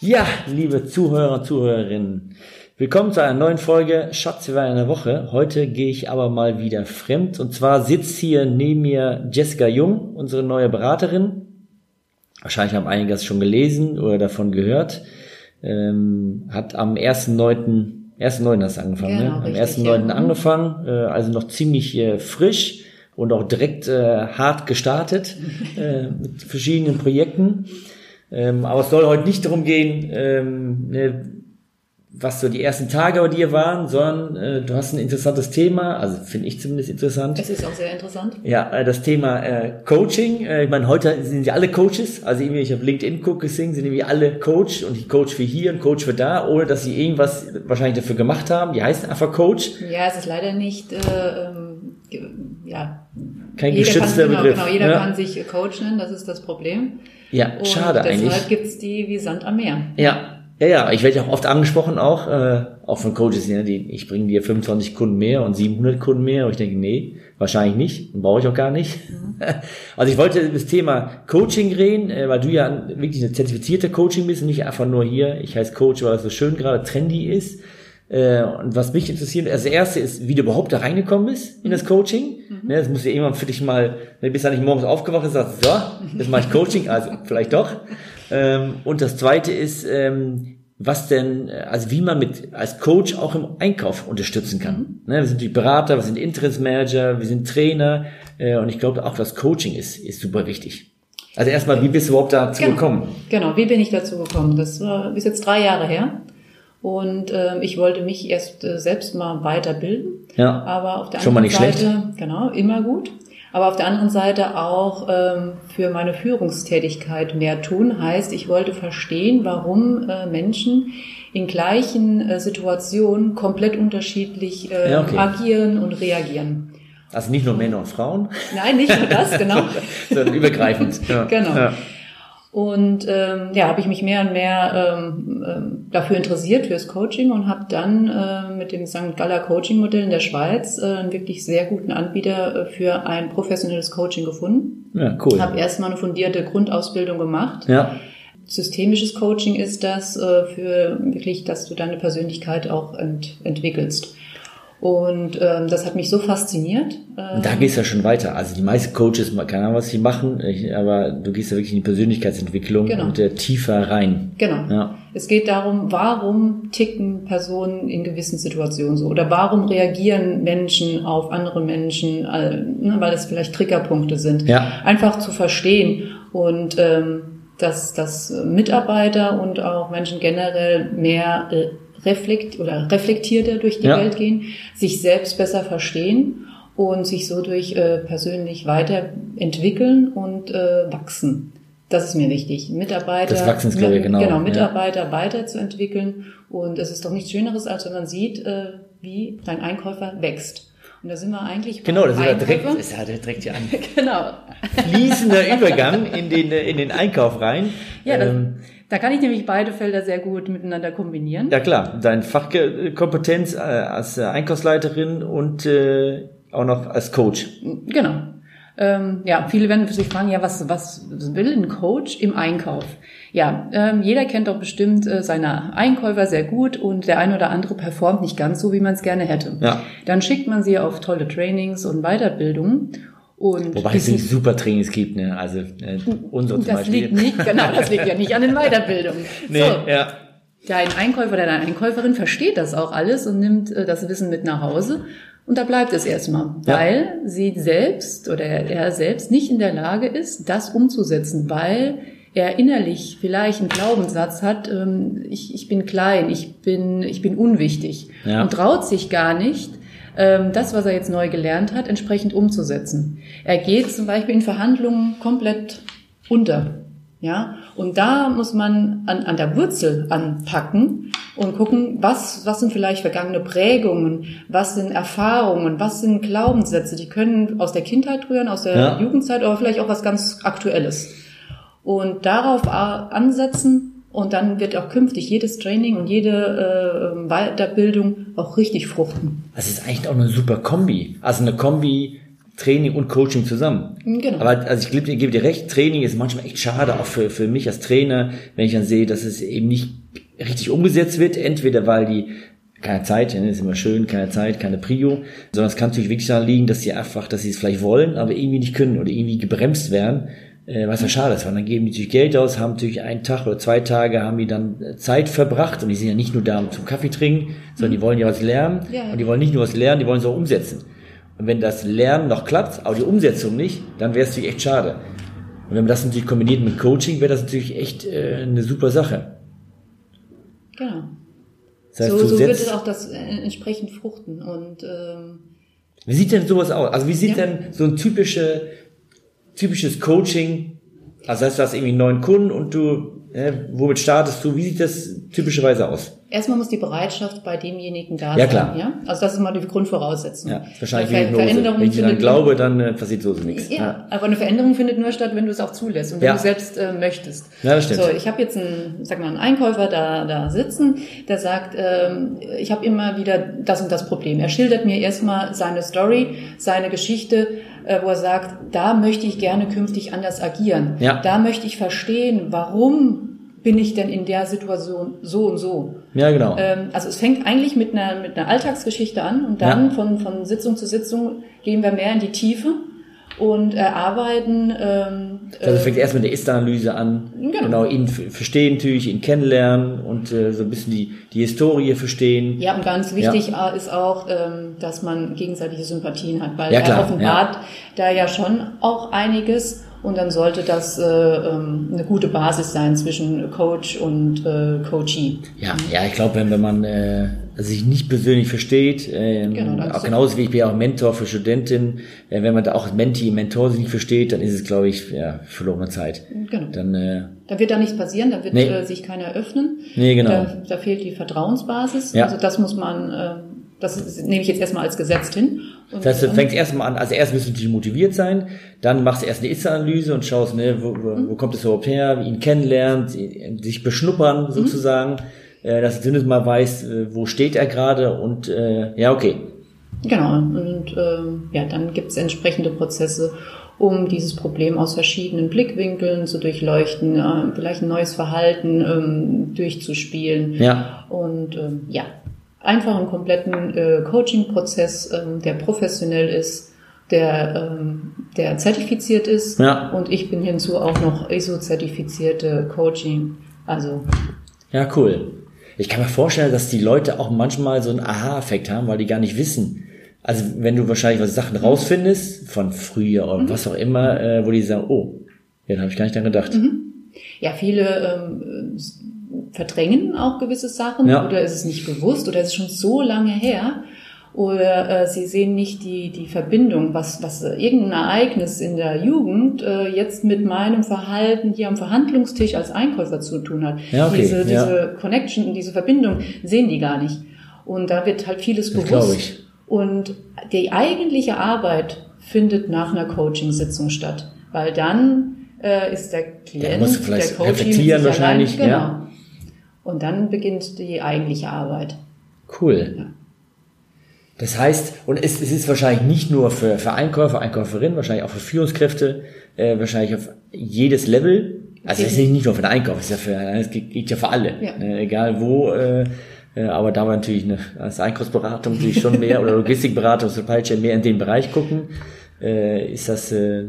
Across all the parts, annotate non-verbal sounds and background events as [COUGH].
Ja, liebe Zuhörer Zuhörerinnen, willkommen zu einer neuen Folge Schatz in einer Woche. Heute gehe ich aber mal wieder fremd und zwar sitzt hier neben mir Jessica Jung, unsere neue Beraterin. Wahrscheinlich haben einige das schon gelesen oder davon gehört. Ähm, hat am 1.9. 1.9. hast du angefangen, Genau, ne? Am richtig, 1.9. ja. angefangen, äh, also noch ziemlich äh, frisch und auch direkt äh, hart gestartet [LAUGHS] äh, mit verschiedenen Projekten. Ähm, aber es soll heute nicht darum gehen, ähm, ne, was so die ersten Tage bei dir waren, sondern äh, du hast ein interessantes Thema, also finde ich zumindest interessant. Es ist auch sehr interessant. Ja, äh, das Thema äh, Coaching. Äh, ich meine, heute sind ja alle Coaches. Also irgendwie, ich habe LinkedIn gucke, gesehen, sind irgendwie alle Coach und ich Coach für hier und Coach für da, ohne dass sie irgendwas wahrscheinlich dafür gemacht haben. Die heißen einfach Coach. Ja, es ist leider nicht, äh, ähm, ja. Kein Jeder geschützter kann, Begriff. Genau, jeder ja. kann sich Coach nennen, das ist das Problem. ja, Und schade deshalb eigentlich. gibt's die wie Sand am Meer. Ja, ja, ja. Ich werde ja auch oft angesprochen, auch, äh, auch von Coaches, ja, die, ich bringe dir 25 Kunden mehr und 700 Kunden mehr. Und ich denke, nee, wahrscheinlich nicht. Brauche ich auch gar nicht. [LAUGHS] Also ich wollte über das Thema Coaching reden, äh, weil du ja wirklich eine zertifizierte Coaching bist und nicht einfach nur hier, ich heiße Coach, weil es so schön gerade trendy ist. Äh, Und was mich interessiert, also das erste ist, wie du überhaupt da reingekommen bist in das Coaching. Ne, Das muss ja irgendwann für dich mal, ne, bist ja nicht morgens aufgewacht und sagst, so, [LAUGHS] jetzt mache ich Coaching, also vielleicht doch. Ähm, Und das zweite ist, ähm, was denn, also wie man mit als Coach auch im Einkauf unterstützen kann. Ne, wir sind die Berater, wir sind Interimsmanager, wir sind Trainer äh, und ich glaube auch das Coaching ist, ist super wichtig. Also erstmal, wie bist du überhaupt dazu Genau. gekommen? Genau, wie bin ich dazu gekommen? Das war, ist jetzt drei Jahre her. Und ähm, ich wollte mich erst äh, selbst mal weiterbilden. Ja. Aber auf der Schon mal anderen nicht Seite, genau, immer gut. Aber auf der anderen Seite auch ähm, für meine Führungstätigkeit mehr tun. Heißt, ich wollte verstehen, warum äh, Menschen in gleichen äh, Situationen komplett unterschiedlich äh, Ja, okay. agieren und reagieren. Also nicht nur Männer und Frauen, Nein, nicht nur das, genau. [LAUGHS] sondern übergreifend. Ja. Genau. Ja. Und ähm, ja, habe ich mich mehr und mehr ähm, ähm, dafür interessiert, fürs Coaching und habe dann äh, mit dem St. Galler Coaching Modell in der Schweiz äh, einen wirklich sehr guten Anbieter äh, für ein professionelles Coaching gefunden. ja, cool. Habe erstmal eine fundierte Grundausbildung gemacht. Ja, Systemisches Coaching ist das äh, für wirklich, dass du deine Persönlichkeit auch ent entwickelst. Und ähm, das hat mich so fasziniert. Äh, Und da gehst du ja schon weiter. Also die meisten Coaches, keine Ahnung, was sie machen, aber du gehst ja wirklich in die Persönlichkeitsentwicklung Genau. und der tiefer rein. Genau. Ja. Es geht darum, warum ticken Personen in gewissen Situationen so oder warum reagieren Menschen auf andere Menschen, äh, ne, weil es vielleicht Triggerpunkte sind. Ja. Einfach zu verstehen und ähm, dass, dass Mitarbeiter und auch Menschen generell mehr äh, reflekt oder reflektierter durch die Ja. Welt gehen, sich selbst besser verstehen und sich so durch äh, persönlich weiterentwickeln und äh, wachsen. Das ist mir wichtig. Mitarbeiter, Das Wachsensklavier, genau, genau ja. Mitarbeiter weiterzuentwickeln. Und es ist doch nichts Schöneres, als wenn man sieht, äh, wie dein Einkäufer wächst. Und da sind wir eigentlich Genau, das ist ja direkt, das ist ja direkt hier an. [LAUGHS] Genau. Fließender Übergang in den, äh, in den Einkauf rein. Ja, das, Ähm, da kann ich nämlich beide Felder sehr gut miteinander kombinieren. ja klar, deine Fachkompetenz äh, als äh, Einkaufsleiterin und äh, auch noch als Coach. Genau. Ähm, ja, viele werden sich fragen, ja, was, was will ein Coach im Einkauf? Ja, ähm, jeder kennt doch bestimmt äh, seine Einkäufer sehr gut und der eine oder andere performt nicht ganz so, wie man es gerne hätte. Ja. Dann schickt man sie auf tolle Trainings und Weiterbildungen. Und Wobei es nicht super Trainings gibt, ne? Also äh, unsere zum das Beispiel. liegt nicht, genau, das liegt ja nicht an den Weiterbildungen. [LAUGHS] Nee, so, ja. dein Einkäufer oder deine Einkäuferin versteht das auch alles und nimmt äh, das Wissen mit nach Hause. Und da bleibt es erstmal, Ja. weil sie selbst oder er selbst nicht in der Lage ist, das umzusetzen, weil er innerlich vielleicht einen Glaubenssatz hat, ähm, ich, ich bin klein, ich bin, ich bin unwichtig Ja. und traut sich gar nicht, das, was er jetzt neu gelernt hat, entsprechend umzusetzen. Er geht zum Beispiel in Verhandlungen komplett unter. Ja, und da muss man an, an der Wurzel anpacken und gucken, was, was sind vielleicht vergangene Prägungen, was sind Erfahrungen, was sind Glaubenssätze, die können aus der Kindheit rühren, aus der Ja. Jugendzeit, aber vielleicht auch was ganz Aktuelles. Und darauf ansetzen Und dann wird auch künftig jedes Training und jede äh, Weiterbildung auch richtig fruchten. Das ist eigentlich auch eine super Kombi. Also eine Kombi Training und Coaching zusammen. Genau. Aber also ich gebe, ich gebe dir recht, Training ist manchmal echt schade, auch für, für mich als Trainer, wenn ich dann sehe, dass es eben nicht richtig umgesetzt wird, entweder weil die keine Zeit, ne, ist immer schön, keine Zeit, keine Prio, sondern es kann natürlich wirklich daran liegen, dass sie einfach, dass sie es vielleicht wollen, aber irgendwie nicht können oder irgendwie gebremst werden, was ja schade ist, weil dann geben die natürlich Geld aus, haben natürlich einen Tag oder zwei Tage, haben die dann äh, Zeit verbracht und die sind ja nicht nur da um zum Kaffee trinken, sondern die wollen ja was lernen ja. und die wollen nicht nur was lernen, die wollen es auch umsetzen. Und wenn das Lernen noch klappt, aber die Umsetzung nicht, dann wäre es natürlich echt schade. Und wenn man das natürlich kombiniert mit Coaching, wäre das natürlich echt äh, eine super Sache. Genau. Das heißt, so, so wird es auch das äh, entsprechend fruchten. Und ähm, wie sieht denn sowas aus? Also wie sieht ja. denn so ein typische, typisches Coaching? Also heißt du hast irgendwie neuen Kunden und du, äh, womit startest du? Wie sieht das typischerweise aus? Erstmal muss die Bereitschaft bei demjenigen da ja, Klar. Ja, Also das ist mal die Grundvoraussetzung. Ja, wahrscheinlich Ver Veränderung Wenn ich dann glaube, dann äh, passiert so nichts. Ja, ja, aber eine Veränderung findet nur statt, wenn du es auch zulässt und wenn ja. du selbst äh, möchtest. Ja, das stimmt. So, ich habe jetzt einen, sag mal, einen Einkäufer da, da sitzen, der sagt, ähm, ich habe immer wieder das und das Problem. Er schildert mir erstmal seine Story, seine Geschichte, äh, wo er sagt, da möchte ich gerne künftig anders agieren. Ja. Da möchte ich verstehen, warum bin ich denn in der Situation so und so? Ja, genau. Ähm, also es fängt eigentlich mit einer, mit einer Alltagsgeschichte an und dann ja. von, von Sitzung zu Sitzung gehen wir mehr in die Tiefe und erarbeiten. Ähm, also es fängt erst mit der Ist-Analyse an. Genau. genau, ihn verstehen natürlich, ihn kennenlernen und äh, so ein bisschen die, die Historie verstehen. Ja, und ganz wichtig ja. ist auch, ähm, dass man gegenseitige Sympathien hat, weil ja, er offenbart ja. da ja schon auch einiges und dann sollte das äh, ähm, eine gute Basis sein zwischen Coach und äh, Coachee. Ja, ja, ich glaube, wenn, wenn man äh, sich nicht persönlich versteht, äh, genau, auch genauso wie ich bin ja auch Mentor für Studentin, äh, wenn man da auch Menti, Mentor sich nicht versteht, dann ist es, glaube ich, ja, verlorene Zeit. Genau. Dann, äh, da wird da nichts passieren, da wird nee. äh, sich keiner öffnen. Nee, genau. Da, da fehlt die Vertrauensbasis. Ja. Also das muss man äh, das nehme ich jetzt erstmal als gesetzt hin. Und das heißt, du fängst erstmal an, also erst du natürlich motiviert sein, dann machst du erst eine Ist-Analyse und schaust, ne, wo, wo, mhm. wo kommt es überhaupt her, ihn kennenlernen, sich beschnuppern mhm. sozusagen, mhm. äh, dass du zumindest mal weißt, äh, wo steht er gerade und äh, ja, okay. Genau, und ähm, ja, dann gibt es entsprechende Prozesse, um dieses Problem aus verschiedenen Blickwinkeln zu durchleuchten, äh, vielleicht ein neues Verhalten ähm, durchzuspielen. Ja. Und ähm, ja, einfach einen kompletten äh, Coaching-Prozess, ähm, der professionell ist, der, ähm, der zertifiziert ist. Ja. Und ich bin hinzu auch noch ISO-zertifizierte Coaching. Also. Ja, cool. Ich kann mir vorstellen, dass die Leute auch manchmal so einen Aha-Effekt haben, weil die gar nicht wissen. Also wenn du wahrscheinlich was Sachen rausfindest, von früher oder mhm. was auch immer, äh, wo die sagen, oh, ja, da habe ich gar nicht dran gedacht. Mhm. Ja, viele ähm, verdrängen auch gewisse Sachen ja. oder ist es nicht bewusst oder ist es schon so lange her oder äh, sie sehen nicht die, die Verbindung, was, was äh, irgendein Ereignis in der Jugend äh, jetzt mit meinem Verhalten hier am Verhandlungstisch als Einkäufer zu tun hat. Ja, okay. Diese, diese ja. Connection, diese Verbindung sehen die gar nicht. Und da wird halt vieles das bewusst. Ich. Und die eigentliche Arbeit findet nach einer Coaching-Sitzung statt, weil dann äh, ist der Klient, der, muss vielleicht der Coach reflektieren wahrscheinlich, allein, genau. Ja und dann beginnt die eigentliche Arbeit. Cool. Ja. Das heißt, und es, es ist wahrscheinlich nicht nur für, für Einkäufer, Einkäuferinnen, wahrscheinlich auch für Führungskräfte, äh, wahrscheinlich auf jedes Level. Also es ist nicht nur für den Einkauf, es ist ja für, es geht, ja für alle, ja. Äh, egal wo. Äh, äh, aber da war natürlich eine, als Einkaufsberatung natürlich schon mehr oder [LAUGHS] Logistikberatung, Supply Chain mehr in den Bereich gucken, äh, ist das äh,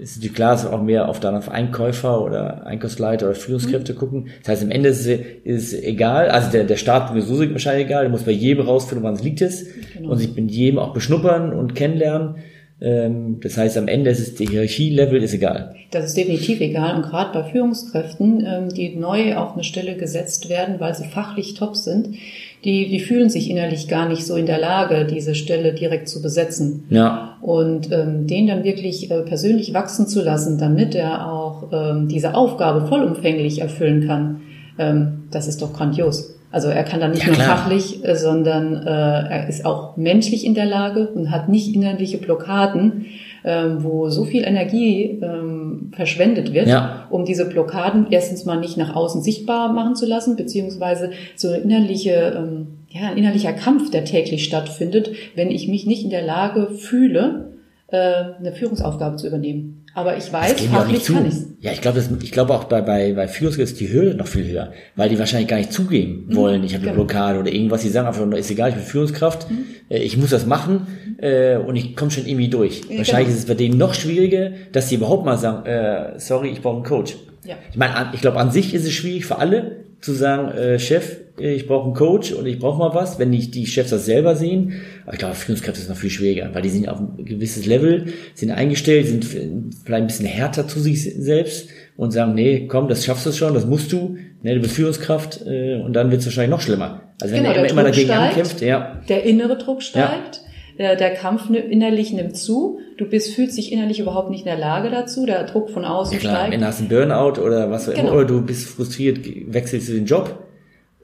ist natürlich klar, dass wir auch mehr auf dann auf Einkäufer oder Einkaufsleiter oder Führungskräfte mhm. gucken. Das heißt, am Ende ist es, ist egal, also der, der Start ist sowieso wahrscheinlich egal, der muss bei jedem rausfinden, wann es liegt ist genau. und sich mit jedem auch beschnuppern und kennenlernen. Ähm, das heißt, am Ende ist es, die Hierarchielevel ist egal. Das ist definitiv egal und gerade bei Führungskräften, ähm, die neu auf eine Stelle gesetzt werden, weil sie fachlich top sind, die, die fühlen sich innerlich gar nicht so in der Lage, diese Stelle direkt zu besetzen. Ja. Und ähm, den dann wirklich äh, persönlich wachsen zu lassen, damit er auch ähm, diese Aufgabe vollumfänglich erfüllen kann, ähm, das ist doch grandios. Also er kann dann nicht ja, nur klar. fachlich, äh, sondern äh, er ist auch menschlich in der Lage und hat nicht innerliche Blockaden, ähm, wo so viel Energie ähm, verschwendet wird, Ja. um diese Blockaden erstens mal nicht nach außen sichtbar machen zu lassen, beziehungsweise so eine innerliche, ähm, ja, ein innerlicher Kampf, der täglich stattfindet, wenn ich mich nicht in der Lage fühle, äh, eine Führungsaufgabe zu übernehmen. Aber ich weiß, fachlich nicht zu. kann ich's. Ja, ich glaube, ich glaube auch bei, bei, bei Führungskräften ist die Hürde noch viel höher, weil die wahrscheinlich gar nicht zugeben wollen, ich habe eine genau. Blockade oder irgendwas. Die sagen einfach, ist egal, ich bin Führungskraft, äh, ich muss das machen äh, und ich komme schon irgendwie durch. Ja, wahrscheinlich genau. ist es bei denen noch schwieriger, dass sie überhaupt mal sagen, äh, sorry, ich brauche einen Coach. Ja. Ich meine, ich glaube, an sich ist es schwierig für alle zu sagen, äh, Chef, ich brauche einen Coach und ich brauche mal was, wenn nicht die Chefs das selber sehen. Aber ich glaube, Führungskräfte ist noch viel schwieriger, weil die sind auf ein gewisses Level, sind eingestellt, sind vielleicht ein bisschen härter zu sich selbst und sagen, nee, komm, das schaffst du schon, das musst du, ne, du bist Führungskraft äh, und dann wird es wahrscheinlich noch schlimmer. Also wenn Genau, er der immer, Druck dagegen steigt. ankämpft, ja, Der innere Druck steigt, der, der Kampf innerlich nimmt zu, du bist, fühlst dich innerlich überhaupt nicht in der Lage dazu, der Druck von außen Ja, klar, steigt. wenn du hast einen Burnout oder was auch immer, Genau. oder du bist frustriert, wechselst du den Job,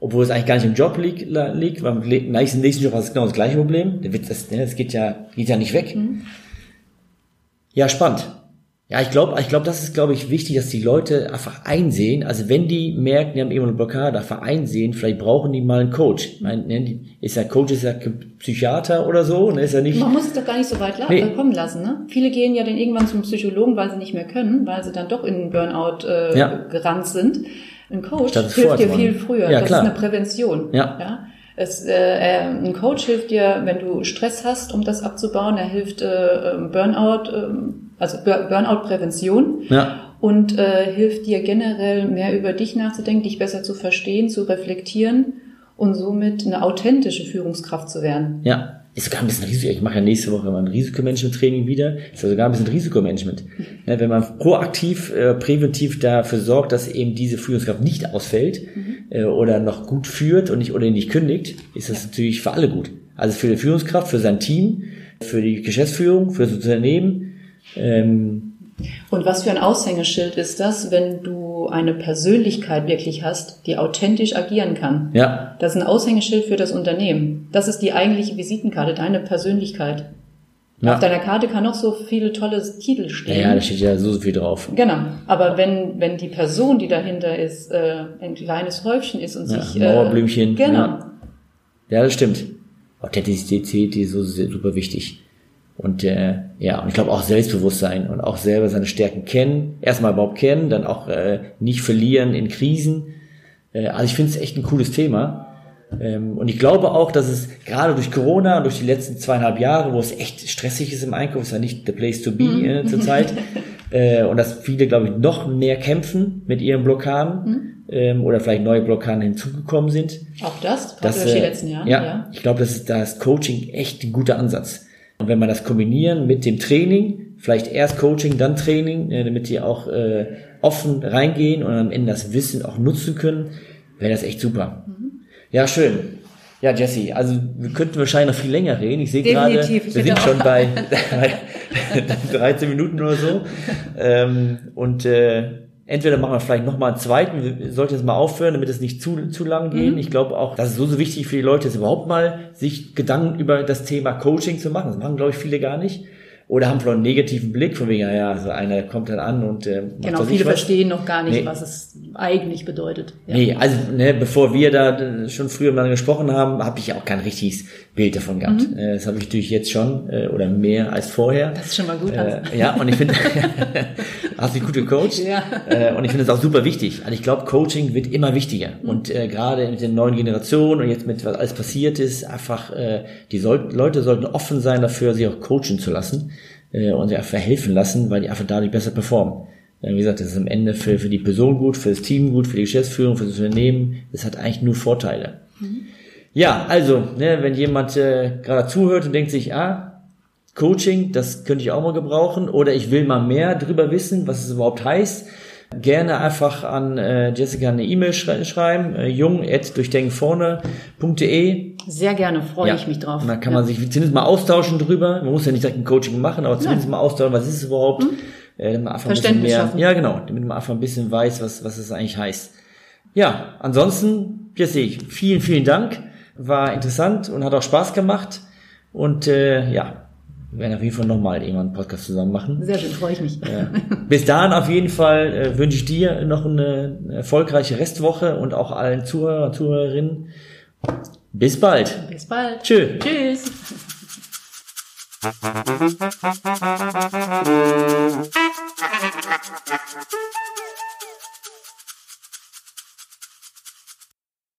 obwohl es eigentlich gar nicht im Job liegt, liegt weil im nächsten, nächsten Job hast du genau das gleiche Problem. Das, ne, das geht ja, geht ja nicht weg. Mhm. Ja, spannend. Ja, ich glaube, ich glaube, das ist, glaube ich, wichtig, dass die Leute einfach einsehen, also wenn die merken, die haben irgendwo eine Blockade, einfach einsehen, vielleicht brauchen die mal einen Coach. Ich meine, ne, ist ja Coach, ist ja Psychiater oder so, ne, ist ja nicht, Man muss es doch gar nicht so weit la- Nee. äh, kommen lassen. Ne? Viele gehen ja dann irgendwann zum Psychologen, weil sie nicht mehr können, weil sie dann doch in einen Burnout äh, Ja. gerannt sind. Ein Coach hilft dir viel früher. Ja, das klar. ist eine Prävention. Ja. Es, äh, äh, ein Coach hilft dir, wenn du Stress hast, um das abzubauen. Er hilft äh, ähm, Burnout, ähm, also Bur- Burnout-Prävention. ja, und äh, hilft dir generell mehr über dich nachzudenken, dich besser zu verstehen, zu reflektieren und somit eine authentische Führungskraft zu werden. Ja, ist sogar ein bisschen Risiko. Ich mache ja nächste Woche mal ein Risikomanagement-Training wieder. Ist ja sogar ein bisschen Risikomanagement. Ne, wenn man proaktiv, äh, präventiv dafür sorgt, dass eben diese Führungskraft nicht ausfällt äh, oder noch gut führt und nicht oder nicht kündigt, ist das natürlich für alle gut. Also für die Führungskraft, für sein Team, für die Geschäftsführung, für das Unternehmen. Ähm, Und was für ein Aushängeschild ist das, wenn du eine Persönlichkeit wirklich hast, die authentisch agieren kann? ja, Das ist ein Aushängeschild für das Unternehmen. Das ist die eigentliche Visitenkarte, deine Persönlichkeit. ja. Auf deiner Karte kann noch so viele tolle Titel ja, stehen. ja, da steht ja so, viel drauf. Genau. Aber wenn, wenn die Person, die dahinter ist, äh, ein kleines Häufchen ist und Ja, sich... Mauerblümchen, Äh, genau. ja. Ja, das stimmt. Authentizität, die ist so super wichtig. Und äh, ja, und ich glaube auch Selbstbewusstsein und auch selber seine Stärken kennen. Erstmal überhaupt kennen, dann auch äh, nicht verlieren in Krisen. Äh, also ich finde es echt ein cooles Thema. Ähm, und ich glaube auch, dass es gerade durch Corona und durch die letzten zweieinhalb Jahre, wo es echt stressig ist im Einkauf, ist ja nicht the place to be äh, zurzeit. [LAUGHS] äh, und dass viele, glaube ich, noch mehr kämpfen mit ihren Blockaden ähm, oder vielleicht neue Blockaden hinzugekommen sind. Auch das, gerade Das, durch die äh, letzten Jahre. Ja, ja. ich glaube, das ist das Coaching echt ein guter Ansatz. Und wenn man das kombinieren mit dem Training, vielleicht erst Coaching, dann Training, äh, damit die auch äh, offen reingehen und am Ende das Wissen auch nutzen können, wäre das echt super. Mhm. Ja, schön. Ja, Jesse, also wir könnten wahrscheinlich noch viel länger reden. Ich sehe gerade, wir sind schon bei [LAUGHS] [LAUGHS] 13 [LAUGHS] Minuten oder so. Ähm, und äh, entweder machen wir vielleicht noch mal einen zweiten, wir sollten jetzt mal aufhören, damit es nicht zu, zu lang gehen. Mhm. Ich glaube auch, das ist so, so wichtig für die Leute, ist überhaupt mal sich Gedanken über das Thema Coaching zu machen. Das machen, glaube ich, viele gar nicht. Oder haben vielleicht einen negativen Blick, von wegen, ja, ja, so einer kommt dann an und äh, macht Genau, viele was. verstehen noch gar nicht, Nee. was es eigentlich bedeutet. Ja. Nee, also ne, bevor wir da äh, schon früher mal gesprochen haben, habe ich auch kein richtiges Bild davon gehabt. Äh, Das habe ich natürlich jetzt schon äh, oder mehr als vorher. Das ist schon mal gut. Äh, ja, und ich finde, [LAUGHS] [LAUGHS] hast dich gut gecoacht. Ja. Äh, und ich finde es auch super wichtig. Also ich glaube, Coaching wird immer wichtiger. Und äh, gerade mit den neuen Generationen und jetzt mit was alles passiert ist, einfach äh, die soll Leute sollten offen sein dafür, sich auch coachen zu lassen äh, und sich einfach helfen lassen, weil die einfach dadurch besser performen. Wie gesagt, das ist am Ende für, für die Person gut, für das Team gut, für die Geschäftsführung, für das Unternehmen. Das hat eigentlich nur Vorteile. Ja, also, ne, wenn jemand äh, gerade zuhört und denkt sich, ah, Coaching, das könnte ich auch mal gebrauchen, oder ich will mal mehr drüber wissen, was es überhaupt heißt, gerne einfach an äh, Jessica eine E-Mail schrei schreiben, äh, jung.durchdenkenvorne.de. Sehr gerne, freue ich mich drauf. Und dann kann ja. man sich zumindest mal austauschen drüber. Man muss ja nicht direkt ein Coaching machen, aber zumindest mal austauschen, was ist es überhaupt. Äh, damit man einfach ein bisschen Verständnis mehr, schaffen. ja genau, damit man einfach ein bisschen weiß, was, was es eigentlich heißt. Ja, ansonsten, Jesse, vielen, vielen Dank. War interessant und hat auch Spaß gemacht. Und äh, ja, wir werden auf jeden Fall nochmal irgendwann einen Podcast zusammen machen. Sehr schön, freue ich mich. Ja. Bis dahin auf jeden Fall äh, wünsche ich dir noch eine erfolgreiche Restwoche und auch allen Zuhörer und Zuhörerinnen. Bis bald. Bis bald. Tschö. Tschüss. [LAUGHS]